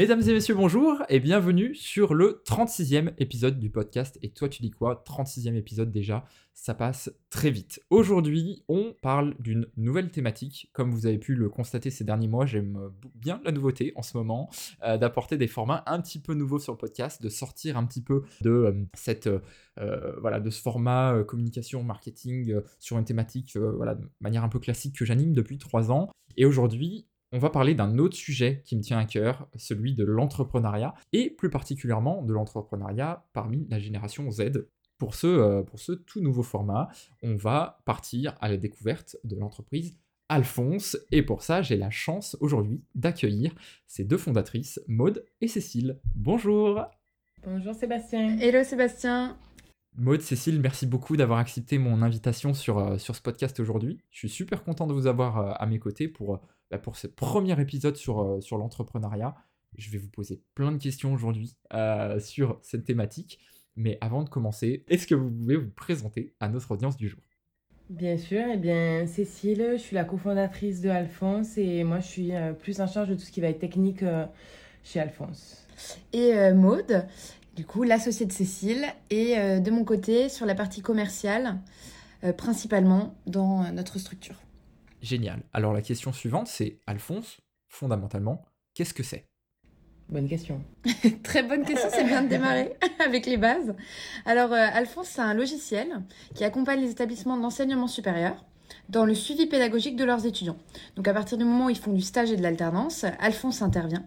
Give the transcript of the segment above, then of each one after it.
Mesdames et messieurs, bonjour et bienvenue sur le 36e épisode du podcast. Et toi, tu dis quoi? 36e épisode déjà, ça passe très vite. Aujourd'hui, on parle d'une nouvelle thématique. Comme vous avez pu le constater ces derniers mois, j'aime bien la nouveauté en ce moment, euh, d'apporter des formats un petit peu nouveaux sur le podcast, de sortir un petit peu de euh, cette euh, ce format communication marketing sur une thématique de manière un peu classique que j'anime depuis trois ans. Et aujourd'hui, on va parler d'un autre sujet qui me tient à cœur, celui de l'entrepreneuriat, et plus particulièrement de l'entrepreneuriat parmi la génération Z. Pour ce, euh, pour ce tout nouveau format, on va partir à la découverte de l'entreprise Alphonse, et pour ça, j'ai la chance aujourd'hui d'accueillir ces deux fondatrices, Maude et Cécile. Bonjour Bonjour Sébastien Hello Sébastien Maude, Cécile, merci beaucoup d'avoir accepté mon invitation sur, euh, sur ce podcast aujourd'hui. Je suis super content de vous avoir euh, à mes côtés pour bah, pour ce premier épisode sur, euh, sur l'entrepreneuriat. Je vais vous poser plein de questions aujourd'hui euh, sur cette thématique. Mais avant de commencer, est-ce que vous pouvez vous présenter à notre audience du jour? Bien sûr, eh bien Cécile, je suis la cofondatrice de Alphonse et moi je suis euh, plus en charge de tout ce qui va être technique chez Alphonse. Et Maude, du coup l'associée de Cécile, et de mon côté sur la partie commerciale, principalement dans notre structure. Génial. Alors la question suivante, c'est Alphonse, fondamentalement, qu'est-ce que c'est? Bonne question. Très bonne question, c'est bien de démarrer avec les bases. Alors, euh, Alphonse, c'est un logiciel qui accompagne les établissements d'enseignement supérieur dans le suivi pédagogique de leurs étudiants. Donc, à partir du moment où ils font du stage et de l'alternance, Alphonse intervient.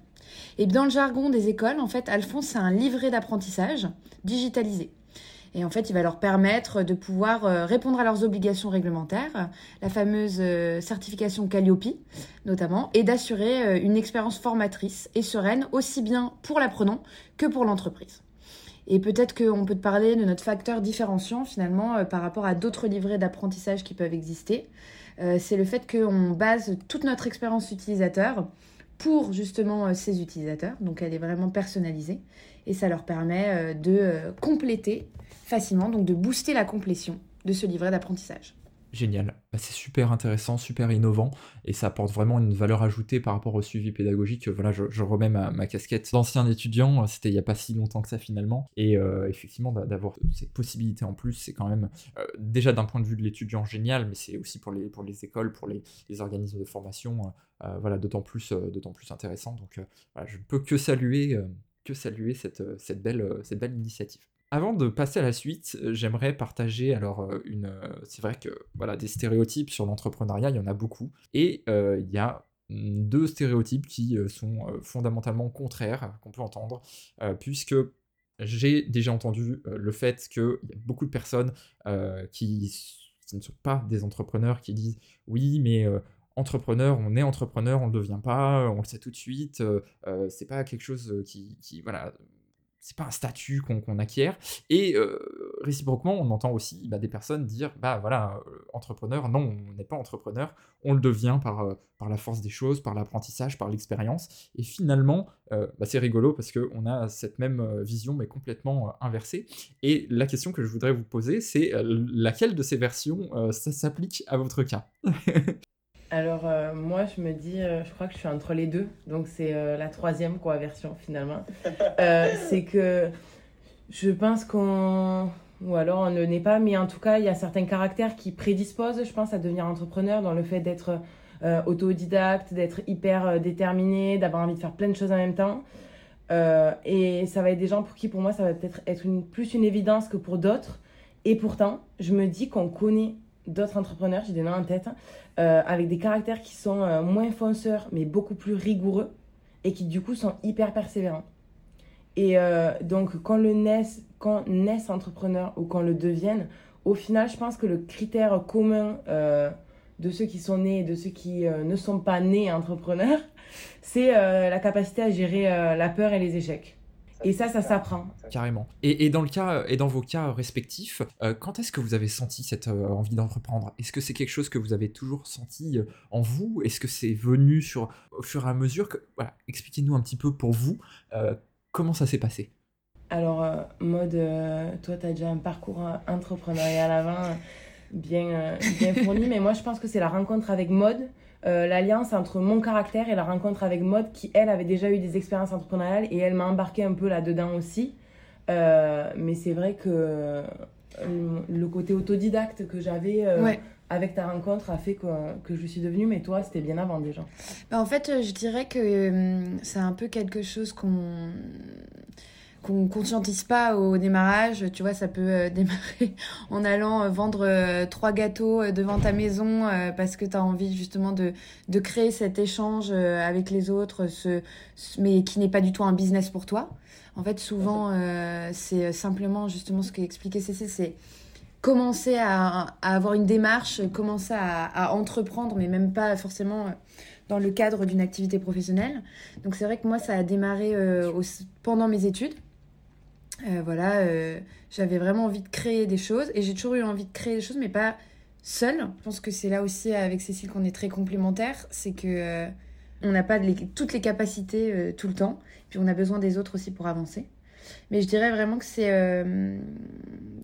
Et dans le jargon des écoles, en fait, Alphonse, c'est un livret d'apprentissage digitalisé. Et en fait, il va leur permettre de pouvoir euh, répondre à leurs obligations réglementaires, la fameuse euh, certification Calliope notamment, et d'assurer euh, une expérience formatrice et sereine, aussi bien pour l'apprenant que pour l'entreprise. Et peut-être qu'on peut te parler de notre facteur différenciant finalement par rapport à d'autres livrets d'apprentissage qui peuvent exister. c'est le fait qu'on base toute notre expérience utilisateur pour justement ces utilisateurs. Donc elle est vraiment personnalisée et ça leur permet de compléter facilement, donc de booster la complétion de ce livret d'apprentissage. Génial, bah, c'est super intéressant, super innovant, et ça apporte vraiment une valeur ajoutée par rapport au suivi pédagogique. Voilà, je, remets ma, casquette d'ancien étudiant, c'était il n'y a pas si longtemps que ça finalement, et euh, effectivement d'avoir cette possibilité en plus, c'est quand même euh, déjà d'un point de vue de l'étudiant génial, mais c'est aussi pour les, écoles, pour les, organismes de formation, euh, voilà, d'autant plus intéressant. Donc je ne peux que saluer, que saluer cette, cette, belle, cette belle initiative. Avant de passer à la suite, euh, j'aimerais partager alors euh, une. Euh, c'est vrai que voilà des stéréotypes sur l'entrepreneuriat, il y en a beaucoup, et il y a deux stéréotypes qui sont fondamentalement contraires qu'on peut entendre, puisque j'ai déjà entendu le fait qu'il y a beaucoup de personnes qui, ne sont pas des entrepreneurs qui disent oui mais entrepreneur, on est entrepreneur, on ne le devient pas, on le sait tout de suite, c'est pas quelque chose qui, qui voilà c'est pas un statut qu'on acquiert. Et euh, réciproquement, on entend aussi bah, des personnes dire bah voilà, euh, entrepreneur, non, on n'est pas entrepreneur, on le devient par, euh, la force des choses, par l'apprentissage, par l'expérience. Et finalement, bah, c'est rigolo parce qu'on a cette même vision, mais complètement inversée. Et la question que je voudrais vous poser, c'est laquelle de ces versions s'applique à votre cas? Alors euh, moi je me dis, euh, je crois que je suis entre les deux, donc c'est euh, la troisième quoi version finalement. c'est que je pense qu'on, ou alors on ne n'est pas, mais en tout cas il y a certains caractères qui prédisposent, je pense, à devenir entrepreneur dans le fait d'être autodidacte, d'être hyper déterminé, d'avoir envie de faire plein de choses en même temps. et ça va être des gens pour qui pour moi ça va peut-être être une, plus une évidence que pour d'autres. Et pourtant, je me dis qu'on connaît d'autres entrepreneurs, j'ai des noms en tête, euh, avec des caractères qui sont euh, moins fonceurs, mais beaucoup plus rigoureux, et qui du coup sont hyper persévérants. Et euh, donc, quand le naissent, quand naissent entrepreneurs ou quand le deviennent, au final, je pense que le critère commun de ceux qui sont nés et de ceux qui ne sont pas nés entrepreneurs, c'est la capacité à gérer la peur et les échecs. Et ça, ça s'apprend. Carrément. Et, dans le cas et dans vos cas respectifs, euh, quand est-ce que vous avez senti cette euh, envie d'entreprendre? Est-ce que c'est quelque chose que vous avez toujours senti euh, en vous? Est-ce que c'est venu sur, au fur et à mesure que, voilà, Expliquez-nous un petit peu pour vous comment ça s'est passé? Alors, mode, toi, tu as déjà un parcours entrepreneurial avant bien, bien fourni, mais moi, je pense que c'est la rencontre avec mode l'alliance entre mon caractère et la rencontre avec Maud, qui elle avait déjà eu des expériences entrepreneuriales et elle m'a embarqué un peu là-dedans aussi. mais c'est vrai que le côté autodidacte que j'avais avec ta rencontre a fait que, que, je suis devenue, mais toi, c'était bien avant déjà. Bah, en fait, je dirais que c'est un peu quelque chose qu'on qu'on conscientise pas au démarrage. Tu vois, ça peut euh, démarrer en allant euh, vendre euh, trois gâteaux devant ta maison parce que tu as envie justement de, de créer cet échange avec les autres, ce, mais qui n'est pas du tout un business pour toi. En fait, souvent, c'est simplement justement ce qu'expliquait Cécile, c'est commencer à, avoir une démarche, commencer à, entreprendre, mais même pas forcément dans le cadre d'une activité professionnelle. Donc c'est vrai que moi, ça a démarré euh, pendant mes études. Euh, voilà, euh, j'avais vraiment envie de créer des choses et j'ai toujours eu envie de créer des choses, mais pas seule. Je pense que c'est là aussi avec Cécile qu'on est très complémentaires, c'est que on n'a pas toutes les capacités tout le temps, puis on a besoin des autres aussi pour avancer. Mais je dirais vraiment que c'est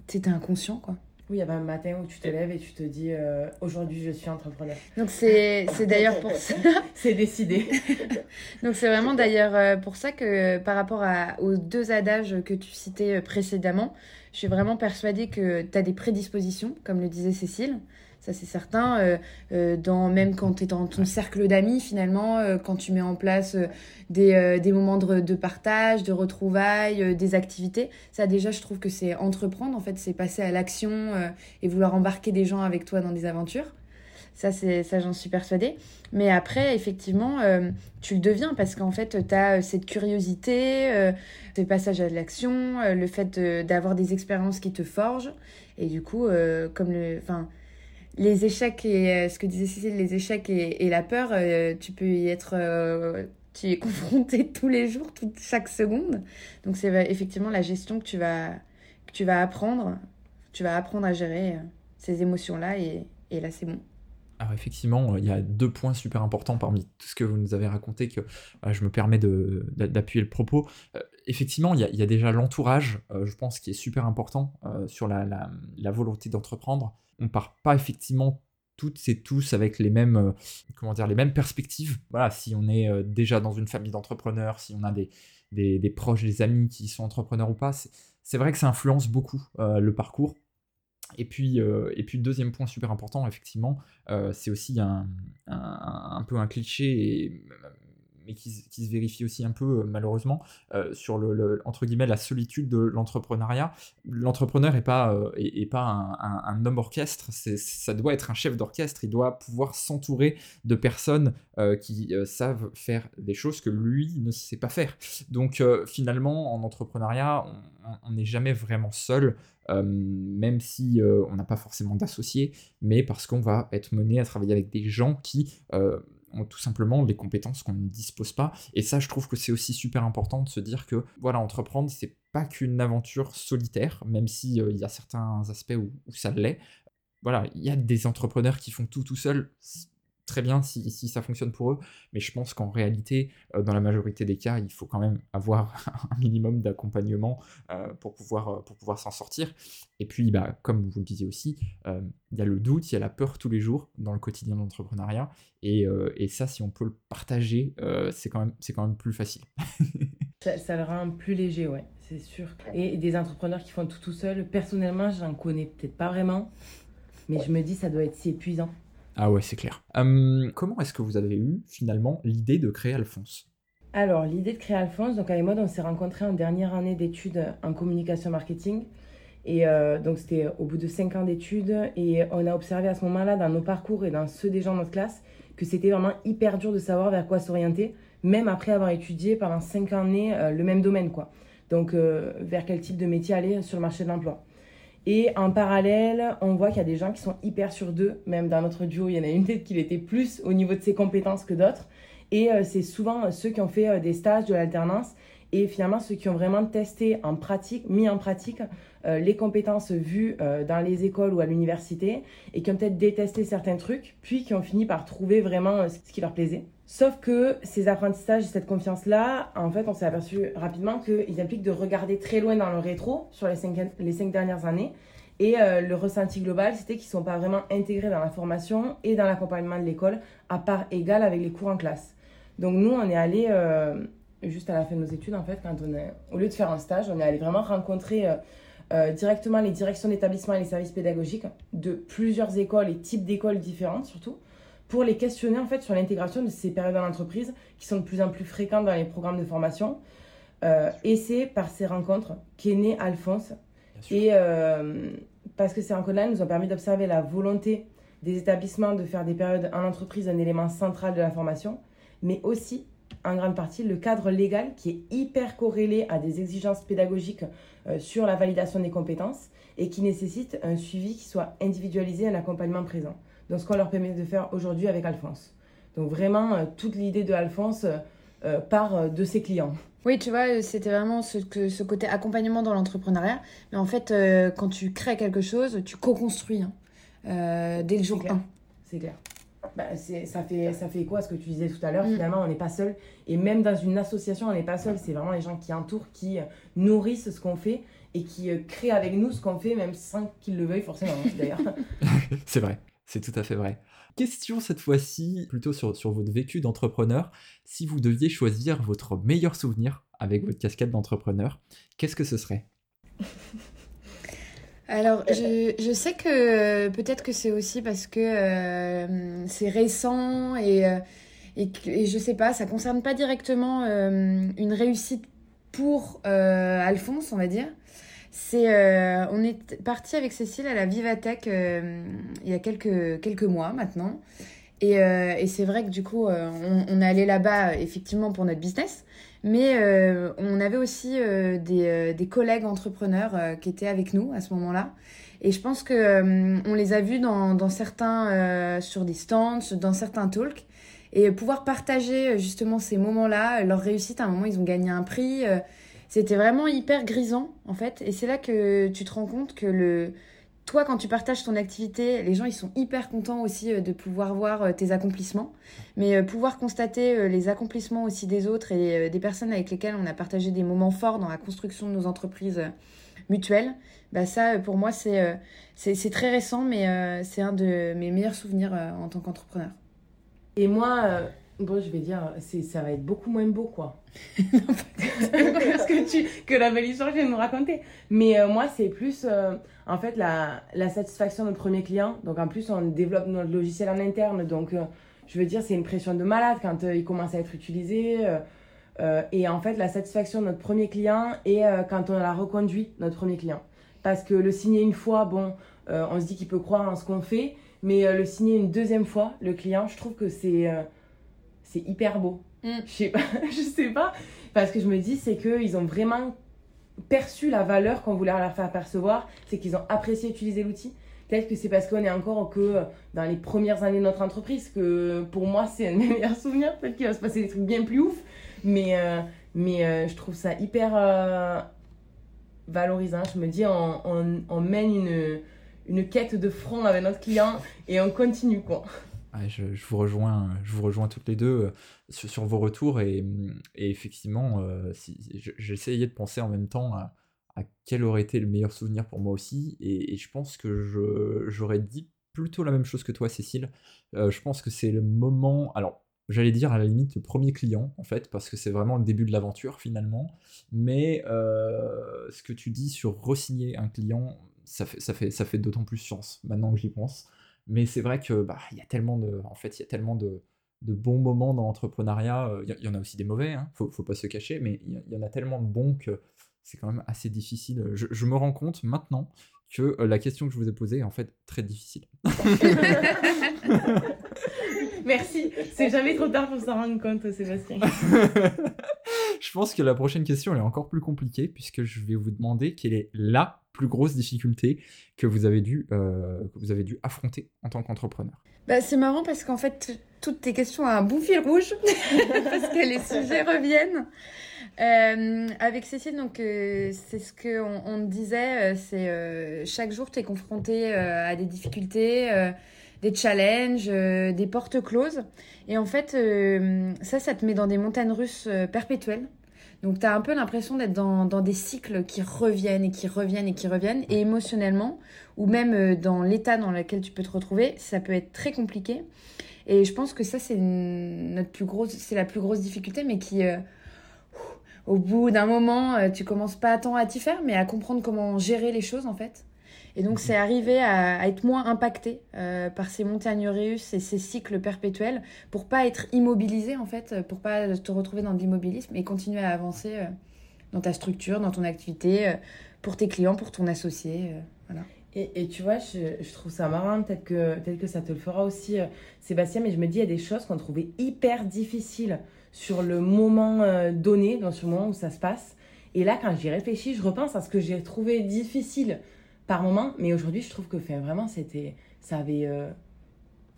c'était inconscient quoi. Oui, il y a un matin où tu te lèves et tu te dis euh, aujourd'hui je suis entrepreneur. Donc c'est d'ailleurs pour ça. c'est décidé. Donc c'est vraiment d'ailleurs euh, pour ça que par rapport à, aux deux adages que tu citais euh, précédemment, je suis vraiment persuadée que tu as des prédispositions, comme le disait Cécile ça c'est certain. Euh, euh, dans, même quand tu es dans ton cercle d'amis, finalement, euh, quand tu mets en place des, des, moments de, de, partage, de retrouvailles, des activités, ça déjà je trouve que c'est entreprendre, en fait, c'est passer à l'action et vouloir embarquer des gens avec toi dans des aventures. Ça, c'est ça j'en suis persuadée. Mais après, effectivement, tu le deviens parce qu'en fait, tu as cette curiosité, euh, ce passage à l'action, le fait d'avoir des expériences qui te forgent. Et du coup, comme le, enfin, les échecs et euh, ce que disait Cécile, les échecs et, la peur, euh, tu peux y être, euh, tu es confronté tous les jours, chaque seconde. Donc c'est effectivement la gestion que tu vas, que tu vas apprendre. Tu vas apprendre à gérer ces émotions-là et, et là c'est bon. Alors effectivement, il y a deux points super importants parmi tout ce que vous nous avez raconté que je me permets d'appuyer le propos. Effectivement, il y, a, déjà l'entourage, je pense, qui est super important sur la, volonté d'entreprendre on part pas effectivement toutes et tous avec les mêmes, euh, comment dire, les mêmes perspectives. Voilà, si on est euh, déjà dans une famille d'entrepreneurs, si on a des, proches, des amis qui sont entrepreneurs ou pas, c'est vrai que ça influence beaucoup euh, le parcours. Et puis, et puis, deuxième point super important, effectivement, c'est aussi un, peu un cliché mais qui, se vérifie aussi un peu euh, malheureusement euh, sur le, entre guillemets la solitude de l'entrepreneuriat. L'entrepreneur n'est pas, euh, pas un, homme orchestre, ça doit être un chef d'orchestre, il doit pouvoir s'entourer de personnes qui savent faire des choses que lui ne sait pas faire. Donc finalement en entrepreneuriat, on n'est jamais vraiment seul. même si on n'a pas forcément d'associés, mais parce qu'on va être mené à travailler avec des gens qui ont tout simplement les compétences qu'on ne dispose pas. Et ça, je trouve que c'est aussi super important de se dire que, voilà, entreprendre, c'est pas qu'une aventure solitaire, même s'il euh, il y a certains aspects où, où ça l'est. Voilà, il y a des entrepreneurs qui font tout tout seuls très bien si, ça fonctionne pour eux, mais je pense qu'en réalité, euh, dans la majorité des cas, il faut quand même avoir un minimum d'accompagnement euh, pour pouvoir, euh, pour pouvoir s'en sortir. Et puis, bah, comme vous le disiez aussi, il y a le doute, il y a la peur tous les jours dans le quotidien de l'entrepreneuriat, et, ça, si on peut le partager, c'est quand, même, quand même plus facile. ça, le rend plus léger, ouais, c'est sûr. Et des entrepreneurs qui font tout tout seul, personnellement, j'en connais peut-être pas vraiment, mais je me dis ça doit être si épuisant. Ah ouais, c'est clair. Hum, comment est-ce que vous avez eu finalement l'idée de créer Alphonse? Alors, l'idée de créer Alphonse, donc avec moi, on s'est rencontrés en dernière année d'études en communication marketing. Et euh, donc, c'était au bout de cinq ans d'études. Et on a observé à ce moment-là, dans nos parcours et dans ceux des gens de notre classe, que c'était vraiment hyper dur de savoir vers quoi s'orienter, même après avoir étudié pendant cinq années euh, le même domaine, quoi. Donc, euh, vers quel type de métier aller sur le marché de l'emploi. Et en parallèle, on voit qu'il y a des gens qui sont hyper sur d'eux. Même dans notre duo, il y en a une tête qui l'était plus au niveau de ses compétences que d'autres. Et euh, c'est souvent ceux qui ont fait euh, des stages de l'alternance et finalement ceux qui ont vraiment testé en pratique, mis en pratique euh, les compétences vues dans les écoles ou à l'université et qui ont peut-être détesté certains trucs, puis qui ont fini par trouver vraiment ce qui leur plaisait. Sauf que ces apprentissages et cette confiance-là, en fait, on s'est aperçu rapidement qu'ils impliquent de regarder très loin dans le rétro sur les cinq, dernières années Et le ressenti global, c'était qu'ils ne sont pas vraiment intégrés dans la formation et dans l'accompagnement de l'école à part égale avec les cours en classe. Donc nous, on est allé juste à la fin de nos études, en fait, quand on est, au lieu de faire un stage, on est allé vraiment rencontrer directement les directions d'établissement et les services pédagogiques de plusieurs écoles et types d'écoles différentes surtout pour les questionner en fait sur l'intégration de ces périodes en entreprise qui sont de plus en plus fréquentes dans les programmes de formation. Euh, et c'est par ces rencontres qu'est né Alphonse. Et euh, parce que ces rencontres-là nous ont permis d'observer la volonté des établissements de faire des périodes en entreprise un élément central de la formation, mais aussi en grande partie le cadre légal qui est hyper corrélé à des exigences pédagogiques euh, sur la validation des compétences et qui nécessite un suivi qui soit individualisé, un accompagnement présent dans ce qu'on leur permet de faire aujourd'hui avec Alphonse. Donc vraiment, euh, toute l'idée de Alphonse euh, euh, part de ses clients. Oui, tu vois, c'était vraiment ce, ce côté accompagnement dans l'entrepreneuriat. Mais en fait, quand tu crées quelque chose, tu co-construis hein, dès le jour 1. C'est clair. Bah, ça, fait, ça fait quoi ce que tu disais tout à l'heure? Mm. Finalement, on n'est pas seul. Et même dans une association, on n'est pas seul. C'est vraiment les gens qui entourent, qui nourrissent ce qu'on fait et qui créent avec nous ce qu'on fait, même sans qu'ils le veuillent forcément, d'ailleurs. c'est vrai. C'est tout à fait vrai. Question cette fois-ci, plutôt sur, sur votre vécu d'entrepreneur. Si vous deviez choisir votre meilleur souvenir avec votre casquette d'entrepreneur, qu'est-ce que ce serait? Alors, je, sais que peut-être que c'est aussi parce que euh, c'est récent et, euh, et, et, je sais pas, ça concerne pas directement euh, une réussite pour Alphonse, on va dire. C'est, euh, on est parti avec Cécile à la Vivatech euh, il y a quelques, quelques mois maintenant. Et, euh, et c'est vrai que du coup, on, est allé là-bas effectivement pour notre business. Mais on avait aussi des, des, collègues entrepreneurs qui étaient avec nous à ce moment-là. Et je pense que on les a vus dans, dans certains, sur des stands, dans certains talks. Et pouvoir partager justement ces moments-là, leur réussite, à un moment, ils ont gagné un prix. C'était vraiment hyper grisant, en fait. Et c'est là que tu te rends compte que le... toi, quand tu partages ton activité, les gens, ils sont hyper contents aussi euh, de pouvoir voir euh, tes accomplissements. Mais euh, pouvoir constater les accomplissements aussi des autres et des personnes avec lesquelles on a partagé des moments forts dans la construction de nos entreprises mutuelles, bah ça, pour moi, c'est c'est très récent, mais c'est un de mes meilleurs souvenirs en tant qu'entrepreneur. Et moi, Bon, je vais dire, ça va être beaucoup moins beau, quoi. que, tu, que la belle histoire que je viens de nous raconter. Mais euh, moi, c'est plus, euh, en fait, la, la, satisfaction de notre premier client. Donc, en plus, on développe notre logiciel en interne. Donc, euh, je veux dire, c'est une pression de malade quand il commence à être utilisé. et en fait, la satisfaction de notre premier client et quand on a reconduit, notre premier client. Parce que le signer une fois, bon, on se dit qu'il peut croire en ce qu'on fait. Mais le signer une deuxième fois, le client, je trouve que c'est c'est hyper beau. Mm. Je sais pas, je sais pas, parce que je me dis c'est que ils ont vraiment perçu la valeur qu'on voulait leur faire percevoir, c'est qu'ils ont apprécié utiliser l'outil. Peut-être que c'est parce qu'on est encore que dans les premières années de notre entreprise que pour moi c'est un de mes meilleurs souvenirs. Peut-être qu'il va se passer des trucs bien plus ouf, mais, euh, mais euh, je trouve ça hyper euh, valorisant. Je me dis on, on, on mène une, une quête de front avec notre client et on continue quoi je, vous rejoins, je vous rejoins toutes les deux euh, sur, vos retours et, effectivement, euh, j'essayais de penser en même temps à, quel aurait été le meilleur souvenir pour moi aussi et, je pense que j'aurais dit plutôt la même chose que toi, Cécile. Euh, je pense que c'est le moment, alors j'allais dire à la limite premier client en fait parce que c'est vraiment le début de l'aventure finalement, mais ce que tu dis sur resigner un client, ça fait d'autant plus sens maintenant que j'y pense. Mais c'est vrai que bah, il y a tellement de, en fait, il y a tellement de, de bons moments dans l'entrepreneuriat. Il y, en a aussi des mauvais, hein, faut, faut pas se cacher, mais il y, en a tellement de bons que c'est quand même assez difficile. Je, me rends compte maintenant que la question que je vous ai posée est en fait très difficile. Merci, c'est jamais trop tard pour s'en rendre compte, Sébastien. je pense que la prochaine question est encore plus compliquée puisque je vais vous demander quelle est la plus grosse difficulté que vous avez dû, euh, vous avez dû affronter en tant qu'entrepreneur bah, C'est marrant parce qu'en fait, toutes tes questions ont un bon fil rouge parce que les sujets reviennent. Euh, avec Cécile, donc euh, c'est ce qu'on on disait, c'est chaque jour tu es confronté à des difficultés, des challenges, des portes closes. Et en fait, ça, ça te met dans des montagnes russes perpétuelles. Donc tu as un peu l'impression d'être dans, dans, des cycles qui reviennent et qui reviennent et qui reviennent. Et émotionnellement, ou même euh, dans l'état dans lequel tu peux te retrouver, ça peut être très compliqué. Et je pense que ça, c'est notre plus grosse, c'est la plus grosse difficulté, mais qui, euh, au bout d'un moment, euh, tu commences pas tant à t'y faire, mais à comprendre comment gérer les choses en fait. Et donc, c'est arriver à, être moins impacté euh, par ces montagnes russes et ces cycles perpétuels pour pas être immobilisé, en fait, pour pas te retrouver dans l'immobilisme et continuer à avancer euh, dans ta structure, dans ton activité, euh, pour tes clients, pour ton associé. voilà. Et, et, tu vois, je, je, trouve ça marrant, peut-être que, peut que ça te le fera aussi, Sébastien, mais je me dis, il y a des choses qu'on trouvait hyper difficiles sur le moment donné, dans ce moment où ça se passe. Et là, quand j'y réfléchis, je repense à ce que j'ai trouvé difficile par moment. Mais aujourd'hui, je trouve que fait, vraiment, c'était, ça avait, euh,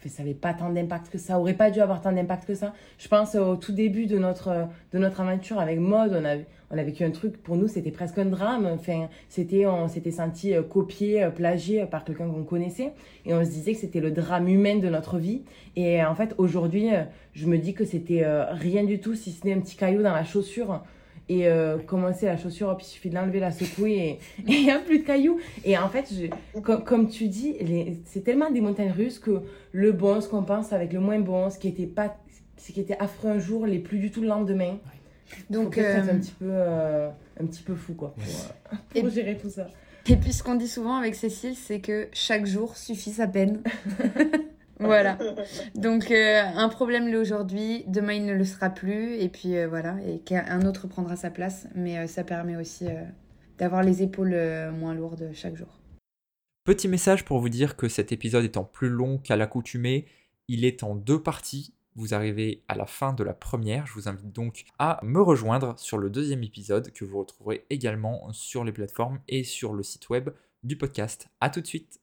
ça avait pas tant d'impact que ça. aurait pas dû avoir tant d'impact que ça. Je pense au tout début de notre, de notre aventure avec Mode, on a, on a vécu un truc, pour nous, c'était presque un drame. Enfin, c'était, on s'était senti euh, copié, euh, plagié par quelqu'un qu'on connaissait. Et on se disait que c'était le drame humain de notre vie. Et en fait, aujourd'hui, je me dis que c'était rien du tout, si ce n'est un petit caillou dans la chaussure et euh, commencer la chaussure, puis il suffit de l'enlever, la secouer et il n'y a plus de cailloux. Et en fait, je, comme, comme, tu dis, c'est tellement des montagnes russes que le bon, ce qu'on pense avec le moins bon, ce qui était, pas, ce qui était affreux un jour, les plus du tout le lendemain. Donc, c'est un, euh, petit peu, euh, un petit peu fou, quoi, pour, gérer tout ça. Et puis, ce qu'on dit souvent avec Cécile, c'est que chaque jour suffit sa peine. Voilà. Donc euh, un problème l'est aujourd'hui, demain il ne le sera plus, et puis euh, voilà, et qu'un autre prendra sa place. Mais euh, ça permet aussi d'avoir les épaules moins lourdes chaque jour. Petit message pour vous dire que cet épisode étant plus long qu'à l'accoutumée, il est en deux parties. Vous arrivez à la fin de la première. Je vous invite donc à me rejoindre sur le deuxième épisode que vous retrouverez également sur les plateformes et sur le site web du podcast. A tout de suite.